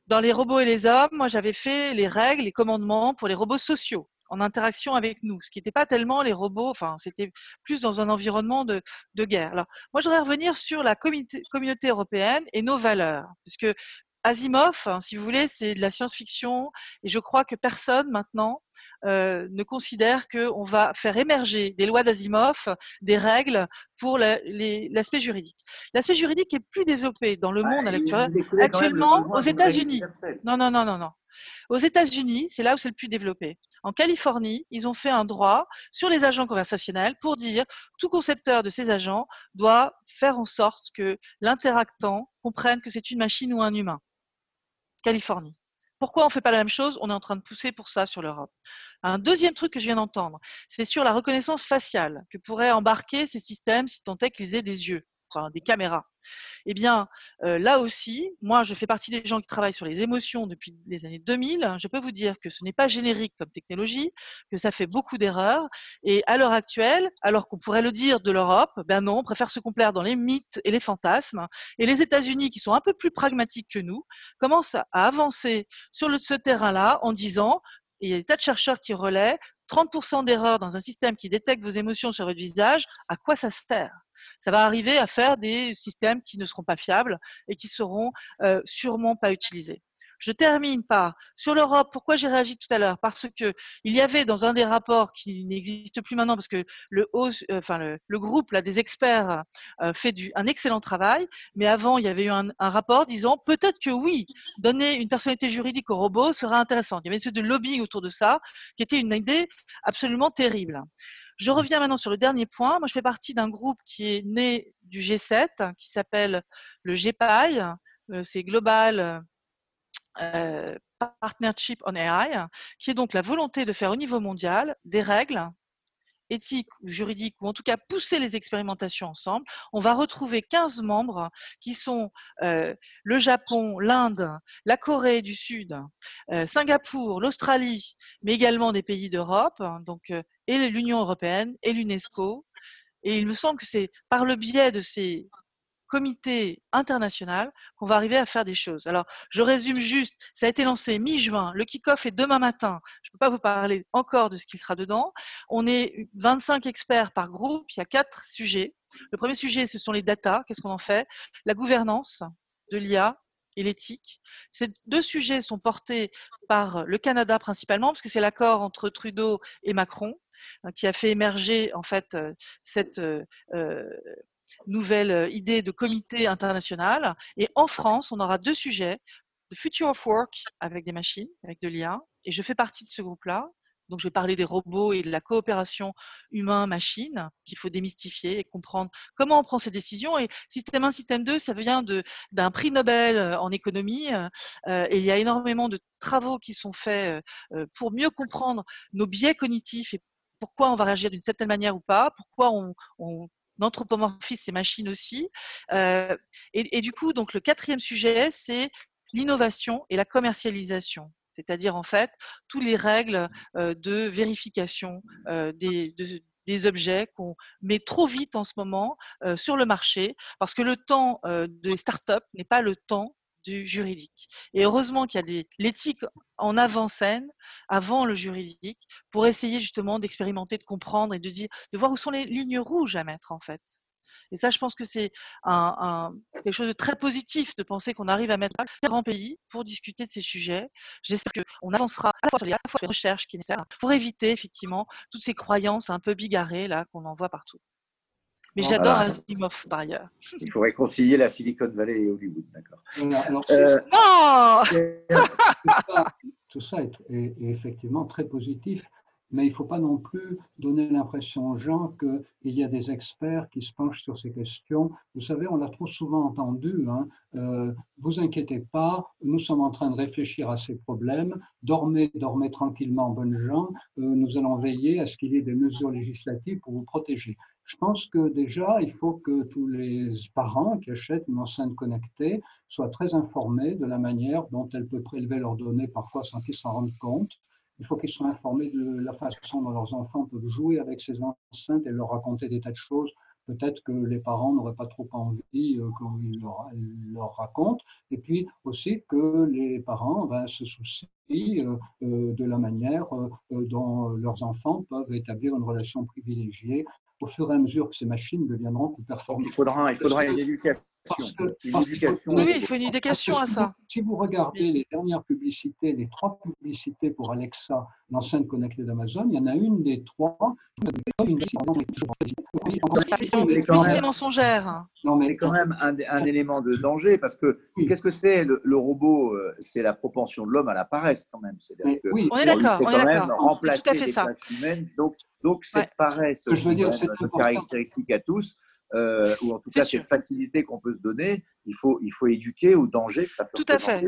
Dans les robots et les hommes, moi j'avais fait les règles, les commandements pour les robots sociaux en interaction avec nous, ce qui n'était pas tellement les robots, enfin c'était plus dans un environnement de, de guerre. Alors moi je voudrais revenir sur la communauté, européenne et nos valeurs, puisque Asimov, hein, si vous voulez, c'est de la science-fiction et je crois que personne maintenant euh, ne considère qu'on va faire émerger des lois d'Asimov, des règles pour l'aspect juridique. L'aspect juridique est plus développé dans le monde actuellement aux États-Unis. Non, non, non, non, non. Aux États-Unis, c'est là où c'est le plus développé. En Californie, ils ont fait un droit sur les agents conversationnels pour dire tout concepteur de ces agents doit faire en sorte que l'interactant comprenne que c'est une machine ou un humain. Californie. Pourquoi on ne fait pas la même chose On est en train de pousser pour ça sur l'Europe. Un deuxième truc que je viens d'entendre, c'est sur la reconnaissance faciale que pourraient embarquer ces systèmes si tant est qu'ils aient des yeux des caméras. Eh bien, euh, là aussi, moi, je fais partie des gens qui travaillent sur les émotions depuis les années 2000. Je peux vous dire que ce n'est pas générique comme technologie, que ça fait beaucoup d'erreurs. Et à l'heure actuelle, alors qu'on pourrait le dire de l'Europe, ben non, on préfère se complaire dans les mythes et les fantasmes. Et les États-Unis, qui sont un peu plus pragmatiques que nous, commencent à avancer sur ce terrain-là en disant il y a des tas de chercheurs qui relaient 30% d'erreurs dans un système qui détecte vos émotions sur votre visage, à quoi ça sert? Ça va arriver à faire des systèmes qui ne seront pas fiables et qui seront euh, sûrement pas utilisés. Je termine par sur l'Europe. Pourquoi j'ai réagi tout à l'heure? Parce que il y avait dans un des rapports qui n'existe plus maintenant, parce que le, euh, groupe là des experts euh, fait un excellent travail, mais avant il y avait eu un, un rapport disant peut-être que oui, donner une personnalité juridique au robot sera intéressant. Il y avait une espèce de lobbying autour de ça, qui était une idée absolument terrible. Je reviens maintenant sur le dernier point. Moi, je fais partie d'un groupe qui est né du G7, qui s'appelle le GPAI. Euh, c'est Global euh, Partnership on AI, qui est donc la volonté de faire au niveau mondial des règles éthiques ou juridiques, ou en tout cas pousser les expérimentations ensemble. On va retrouver 15 membres qui sont euh, le Japon, l'Inde, la Corée du Sud, Singapour, l'Australie, mais également des pays d'Europe, donc et l'Union européenne et l'UNESCO. Et il me semble que c'est par le biais de ces comités internationaux qu'on va arriver à faire des choses. Alors, je résume juste, ça a été lancé mi-juin, le kick-off est demain matin, je ne peux pas vous parler encore de ce qui sera dedans. On est 25 experts par groupe, il y a quatre sujets. Le premier sujet, ce sont les data, qu'est-ce qu'on en fait? La gouvernance de l'IA, et l'éthique. Ces deux sujets sont portés par le Canada principalement, parce que c'est l'accord entre Trudeau et Macron. Hein, qui a fait émerger en fait cette nouvelle idée de comité international. Et en France, on aura deux sujets The Future of Work avec des machines, avec de l'IA, et je fais partie de ce groupe-là. Donc, je vais parler des robots et de la coopération humain-machine qu'il faut démystifier et comprendre comment on prend ces décisions. Et système 1, système 2, ça vient d'un prix Nobel en économie. et il y a énormément de travaux qui sont faits pour mieux comprendre nos biais cognitifs et pourquoi on va réagir d'une certaine manière ou pas, pourquoi on anthropomorphise ces machines aussi. Et, du coup, donc le quatrième sujet, c'est l'innovation et la commercialisation. C'est-à-dire en fait toutes les règles de vérification des, des objets qu'on met trop vite en ce moment sur le marché, parce que le temps des startups n'est pas le temps du juridique. Et heureusement qu'il y a l'éthique en avant-scène, avant le juridique, pour essayer justement d'expérimenter, de comprendre et de dire, de voir où sont les lignes rouges à mettre en fait. Et ça, je pense que c'est un, quelque chose de très positif de penser qu'on arrive à mettre un grand pays pour discuter de ces sujets. J'espère qu'on avancera à la fois sur les, recherches qui nécessaires pour éviter effectivement toutes ces croyances un peu bigarrées là qu'on en voit partout. Mais j'adore Asimov par ailleurs. Il faut réconcilier la Silicon Valley et Hollywood, d'accord. Non, euh, tout, ça, est, effectivement très positif. Mais il ne faut pas non plus donner l'impression aux gens qu'il y a des experts qui se penchent sur ces questions. Vous savez, on l'a trop souvent entendu. Hein, euh, vous inquiétez pas, nous sommes en train de réfléchir à ces problèmes. Dormez, dormez tranquillement, bonnes gens. Euh, nous allons veiller à ce qu'il y ait des mesures législatives pour vous protéger. Je pense que déjà, il faut que tous les parents qui achètent une enceinte connectée soient très informés de la manière dont elle peut prélever leurs données, parfois sans qu'ils s'en rendent compte. Il faut qu'ils soient informés de la façon dont leurs enfants peuvent jouer avec ces enceintes et leur raconter des tas de choses. Peut-être que les parents n'auraient pas trop envie euh, qu'on leur, leur, raconte. Et puis aussi que les parents ben, se soucient euh, euh, de la manière dont leurs enfants peuvent établir une relation privilégiée au fur et à mesure que ces machines deviendront plus performantes. Il faudra, il faudra éducation. Une éducation. Oui, il faut une éducation à ça. Si vous regardez les dernières publicités, les trois publicités pour Alexa, l'enceinte connectée d'Amazon, il y en a une des trois. Une publicité mensongère. Non, mais quand même un, un élément de danger parce que qu'est-ce que c'est le, robot euh, C'est la propension de l'homme à la paresse quand même. Oui, on est d'accord. On est d'accord. Remplacer tout à fait ça. Humaines, donc donc, cette paresse, je veux dire, caractéristique à tous, euh, ou en tout cas cette facilité qu'on peut se donner, il faut, il faut éduquer au danger que ça peut Tout à fait.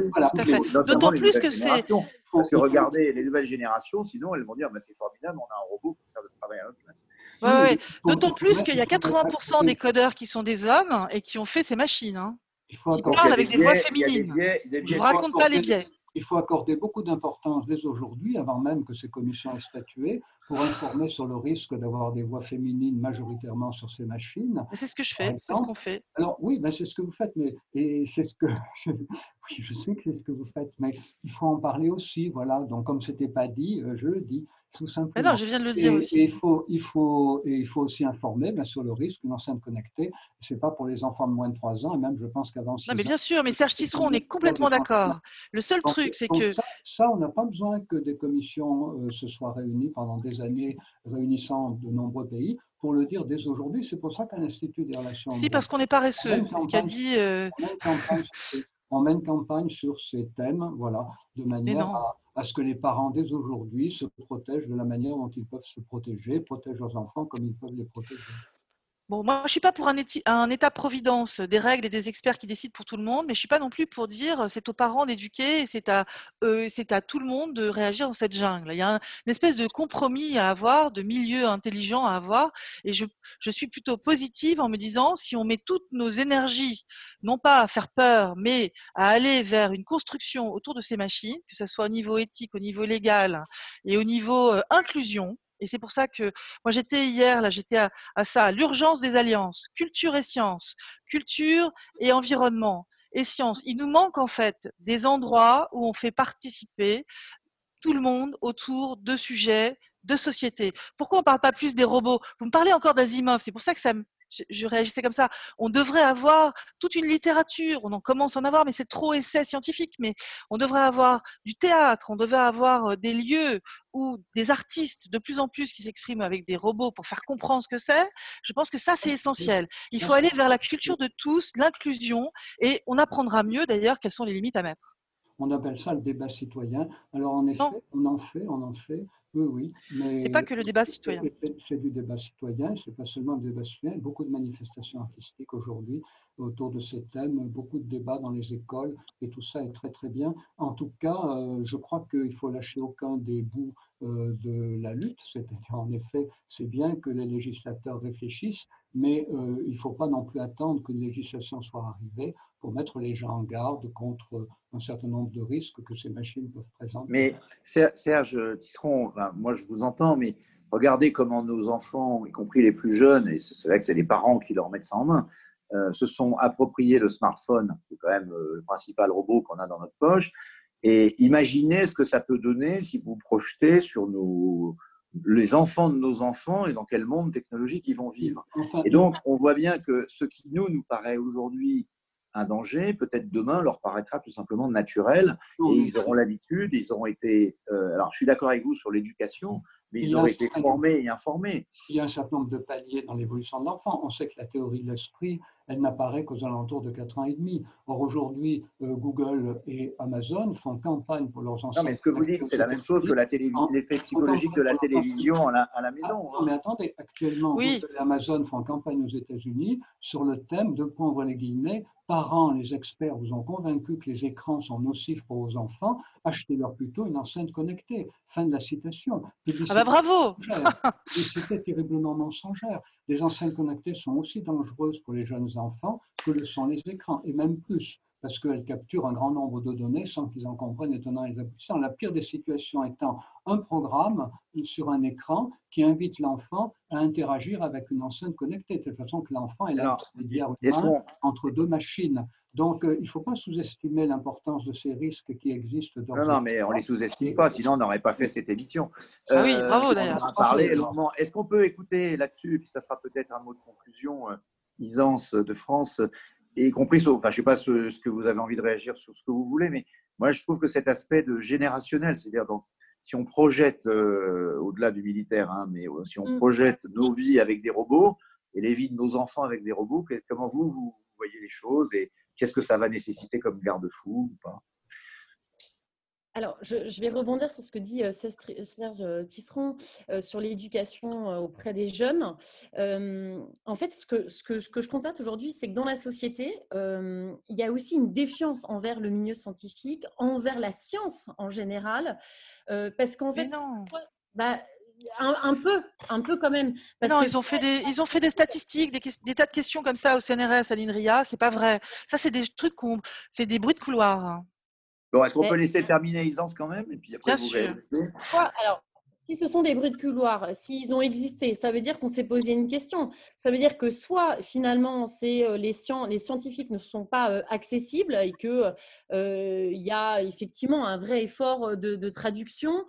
D'autant plus que c'est. Parce que regardez les nouvelles générations, sinon elles vont dire bah, c'est formidable, on a un robot pour faire le travail à notre place. Ouais, D'autant plus qu'il y a 80% des codeurs qui sont des hommes et qui ont fait ces machines. Hein. Qui parlent avec des voix féminines. Je ne raconte pas les biais il faut accorder beaucoup d'importance dès aujourd'hui, avant même que ces commissions aient statué, pour informer sur le risque d'avoir des voix féminines majoritairement sur ces machines. C'est ce que je fais, c'est ce qu'on fait. Alors oui, ben c'est ce que vous faites, mais et c'est ce que oui, je sais que c'est ce que vous faites, mais il faut en parler aussi, voilà. Donc comme c'était pas dit, euh, je le dis tout simplement. Mais non, je viens de le dire aussi. Et il faut, il faut, et il faut aussi informer bien sur le risque d'une enceinte connectée. C'est pas pour les enfants de moins de 3 ans, et même je pense qu'avant. Non, mais bien sûr, mais Serge Tisseron, on est complètement d'accord. Le seul truc, c'est que. Ça, on n'a pas besoin que des commissions euh, se soient réunies pendant des années, réunissant de nombreux pays pour le dire dès aujourd'hui. C'est pour ça qu'un institut des relations. Si, parce qu'on est paresseux. Ce qu'a dit. Euh, on mène campagne sur ces thèmes, voilà, de manière à, ce que les parents dès aujourd'hui se protègent de la manière dont ils peuvent se protéger, protègent leurs enfants comme ils peuvent les protéger. Bon, moi, je ne suis pas pour un, état-providence, des règles et des experts qui décident pour tout le monde, mais je ne suis pas non plus pour dire c'est aux parents d'éduquer, c'est à, c'est à tout le monde de réagir dans cette jungle. Il y a une espèce de compromis à avoir, de milieu intelligent à avoir, et je, je suis plutôt positive en me disant si on met toutes nos énergies, non pas à faire peur, mais à aller vers une construction autour de ces machines, que ce soit au niveau éthique, au niveau légal et au niveau inclusion, et c'est pour ça que moi j'étais hier, là j'étais à, à, ça, l'urgence des alliances, culture et sciences, culture et environnement et sciences. Il nous manque en fait des endroits où on fait participer tout le monde autour de sujets de société. Pourquoi on ne parle pas plus des robots? Vous me parlez encore d'Asimov, c'est pour ça que ça me, je, réagissais comme ça. On devrait avoir toute une littérature, on en commence à en avoir, mais c'est trop essai scientifique, mais on devrait avoir du théâtre, on devrait avoir des lieux où des artistes de plus en plus qui s'expriment avec des robots pour faire comprendre ce que c'est. Je pense que ça, c'est essentiel. Il faut aller vers la culture de tous, l'inclusion, et on apprendra mieux d'ailleurs quelles sont les limites à mettre. On appelle ça le débat citoyen. Alors en effet, on en fait, on en fait. Oui, oui. C'est pas que le débat citoyen. C'est du débat citoyen, c'est pas seulement le débat citoyen. Beaucoup de manifestations artistiques aujourd'hui autour de ces thèmes, beaucoup de débats dans les écoles, et tout ça est très très bien. En tout cas, euh, je crois qu'il faut lâcher aucun des bouts euh, de la lutte. C'est-à-dire, en effet, c'est bien que les législateurs réfléchissent, mais euh, il ne faut pas non plus attendre qu'une législation soit arrivée pour mettre les gens en garde contre un certain nombre de risques que ces machines peuvent présenter. Mais Serge Tisseron, moi je vous entends, mais regardez comment nos enfants, y compris les plus jeunes, et c'est vrai que c'est les parents qui leur mettent ça en main, euh, se sont appropriés le smartphone, qui est quand même le principal robot qu'on a dans notre poche, et imaginez ce que ça peut donner si vous projetez sur nos, les enfants de nos enfants et dans quel monde technologique ils vont vivre. Et donc, on voit bien que ce qui nous, nous paraît aujourd'hui un danger, peut-être demain leur paraîtra tout simplement naturel et ils auront l'habitude, ils auront été... Euh, alors, je suis d'accord avec vous sur l'éducation, mais ils ont été formés et informés. Il y a un certain nombre de paliers dans l'évolution de l'enfant. On sait que la théorie de l'esprit elle n'apparaît qu'aux alentours de 4 ans et demi. Or, aujourd'hui, euh, Google et Amazon font campagne pour leurs enfants. Non, mais ce que vous dites, c'est la même chose que l'effet psychologique de la télévision à la, maison. Hein. Mais attendez, actuellement, Google et Amazon font campagne aux États-Unis sur le thème de prendre les guillemets parents, les experts vous ont convaincu que les écrans sont nocifs pour vos enfants, achetez-leur plutôt une enceinte connectée. Fin de la citation. Ah bah bravo C'était terriblement mensongère. Les enceintes connectées sont aussi dangereuses pour les jeunes enfants que le sont les écrans, et même plus parce qu'elles capturent un grand nombre de données sans qu'ils en comprennent les tenants et les aboutissants. La pire des situations étant un programme sur un écran qui invite l'enfant à interagir avec une enceinte connectée, de telle façon que l'enfant est l'intermédiaire entre deux machines. Donc, euh, il ne faut pas sous-estimer l'importance de ces risques qui existent. non, non, mais on ne les sous-estime pas, sinon on n'aurait pas fait cette émission. Ah oui, bravo d'ailleurs. Est-ce qu'on peut écouter là-dessus, puis ça sera peut-être un mot de conclusion, euh, Isance de France, y compris, enfin, je ne sais pas ce, que vous avez envie de réagir sur ce que vous voulez, mais moi, je trouve que cet aspect de générationnel, c'est-à-dire si on projette, euh, au-delà du militaire, hein, mais euh, si on mm. projette nos vies avec des robots et les vies de nos enfants avec des robots, comment vous, vous voyez les choses et qu'est-ce que ça va nécessiter comme garde-fou ou pas? Alors, je, vais rebondir sur ce que dit euh, Serge euh, Tisseron euh, sur l'éducation auprès des jeunes. en fait, ce que, ce que, ce que je constate aujourd'hui, c'est que dans la société, il y a aussi une défiance envers le milieu scientifique, envers la science en général, parce qu'en fait, bah, un, peu, un peu quand même. non, ils ont fait des, ils ont fait des statistiques, des, tas de questions comme ça au CNRS, à l'INRIA. C'est pas vrai. Ça, c'est des trucs, c'est des bruits de couloir. Bon, est-ce qu'on peut laisser terminer Isance quand même et puis après Bien sûr. alors, si ce sont des bruits de couloir, s'ils ont existé, ça veut dire qu'on s'est posé une question. Ça veut dire que soit finalement c'est euh, les, les, scientifiques ne sont pas euh, accessibles et que euh, il y a effectivement un vrai effort de, traduction,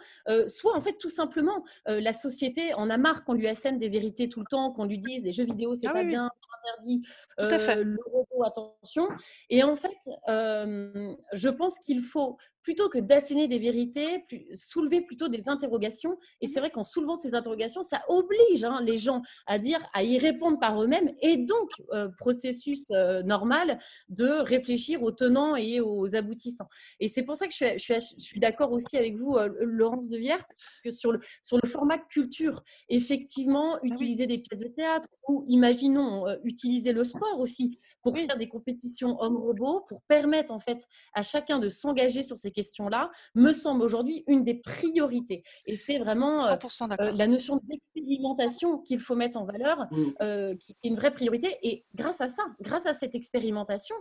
soit en fait tout simplement la société en a marre qu'on lui assène des vérités tout le temps, qu'on lui dise les jeux vidéo c'est ah pas bien, interdit, tout à fait. le robot attention. Et en fait, je pense qu'il faut plutôt que d'asséner des vérités, soulever plutôt des interrogations. Et c'est mmh vrai qu'en soulevant ces interrogations, ça oblige hein, les gens à dire, à y répondre par eux-mêmes. Et donc, euh, processus euh, normal de réfléchir aux tenants et aux aboutissants. Et c'est pour ça que je suis, je suis, d'accord aussi avec vous, euh, Laurence de Vière, que sur le, sur le format culture, effectivement, ah utiliser des pièces de théâtre ou, imaginons, utiliser le sport aussi pour faire des compétitions hommes-robots, pour permettre en fait à chacun de s'engager sur ces questions-là, me semble aujourd'hui une des priorités. Et c'est vraiment euh, euh, la notion d'expérimentation qu'il faut mettre en valeur, euh, qui est une vraie priorité. Et grâce à ça, grâce à cette expérimentation,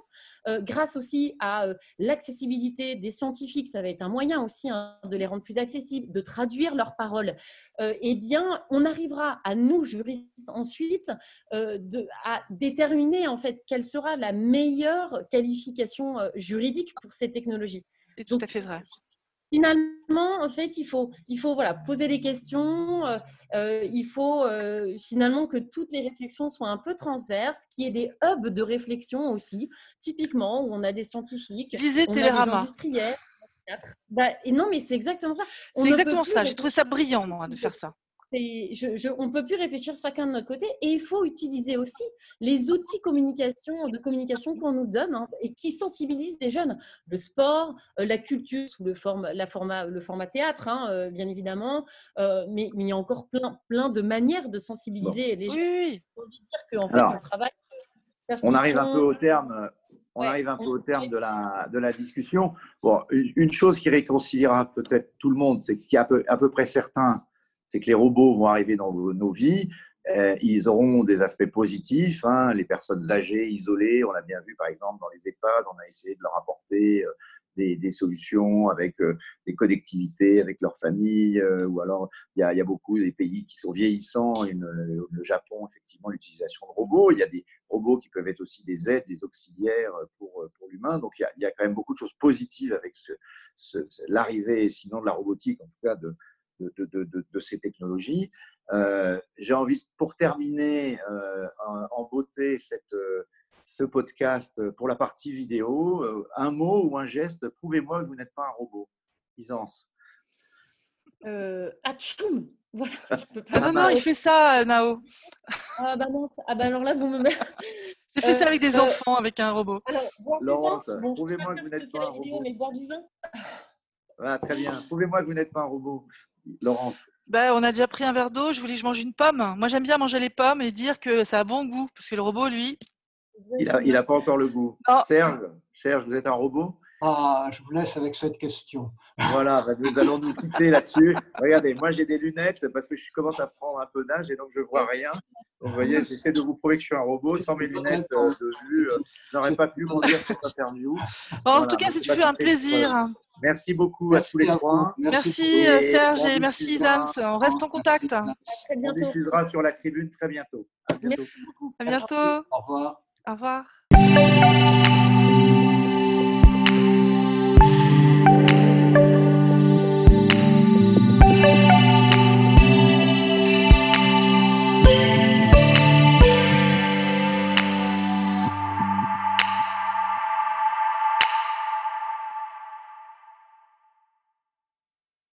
grâce aussi à l'accessibilité des scientifiques, ça va être un moyen aussi hein, de les rendre plus accessibles, de traduire leurs paroles, eh bien, on arrivera à nous, juristes, ensuite, de, à déterminer en fait quelle sera la meilleure qualification juridique pour ces technologies. C'est tout à fait vrai. Finalement, en fait, il faut, il faut voilà, poser des questions. Euh, euh, il faut euh, finalement que toutes les réflexions soient un peu transverses, qu'il y ait des hubs de réflexion aussi, typiquement où on a des scientifiques, Lisez on Télérama. des industriels. Bah, et non, mais c'est exactement ça. C'est exactement ça. J'ai trouvé ça brillant moi, de faire ça on ne peut plus réfléchir chacun de notre côté et il faut utiliser aussi les outils communication, de communication qu'on nous donne hein, et qui sensibilisent les jeunes. Le sport, euh, la culture sous le, la format, le format théâtre, hein, euh, bien évidemment, euh, mais, il y a encore plein, plein de manières de sensibiliser les jeunes. Oui, dire qu'en fait, on travaille. On arrive un peu au terme. On arrive un peu au terme de la, de la discussion. Bon, une chose qui réconciliera peut-être tout le monde, c'est que ce qui est à peu, à peu près certain, c'est que les robots vont arriver dans nos vies. Euh, ils auront des aspects positifs. Hein. les personnes âgées, isolées, on l'a bien vu par exemple dans les EHPAD, on a essayé de leur apporter euh, des, solutions avec euh, des connectivités avec leur famille. ou alors, il y, a, beaucoup des pays qui sont vieillissants. le Japon, effectivement, l'utilisation de robots. Il y a des robots qui peuvent être aussi des aides, des auxiliaires pour l'humain. Donc, il y, a, quand même beaucoup de choses positives avec l'arrivée, sinon de la robotique, en tout cas, de, de, ces technologies. Euh, j'ai envie, pour terminer euh, en, beauté cette, euh, ce podcast pour la partie vidéo, un mot ou un geste, prouvez-moi que vous n'êtes pas un robot. Isance. Euh, voilà, Ah non, non, il fait ça, Nao. Ah bah non, ah bah alors là, vous me J'ai fait ça avec des euh, enfants, avec un robot. Alors, boire du Laurence, vin, bon, prouvez-moi que vous n'êtes pas un vidéo, robot. mais boire du vin Voilà, très bien. Prouvez-moi que vous n'êtes pas un robot, Laurence. Ben, on a déjà pris un verre d'eau, je voulais que je mange une pomme. Moi, j'aime bien manger les pommes et dire que ça a bon goût. Parce que le robot, lui, Il n'a il a pas encore le goût. Serge, Serge, vous êtes un robot? Ah, je vous laisse avec cette question. Voilà, bah, nous allons nous quitter là-dessus. Regardez, moi j'ai des lunettes parce que je commence à prendre un peu d'âge et donc je vois rien. Donc vous voyez, j'essaie de vous prouver que je suis un robot. Sans mes lunettes euh, de vue, euh, je n'aurais pas pu conduire cette interview. Bon, en tout cas, si un plaisir. Merci beaucoup à tous les trois. Merci euh, Serge et merci Zams. On reste en contact. À très On diffusera sur la tribune très bientôt. À bientôt. À bientôt. Au revoir. Au revoir.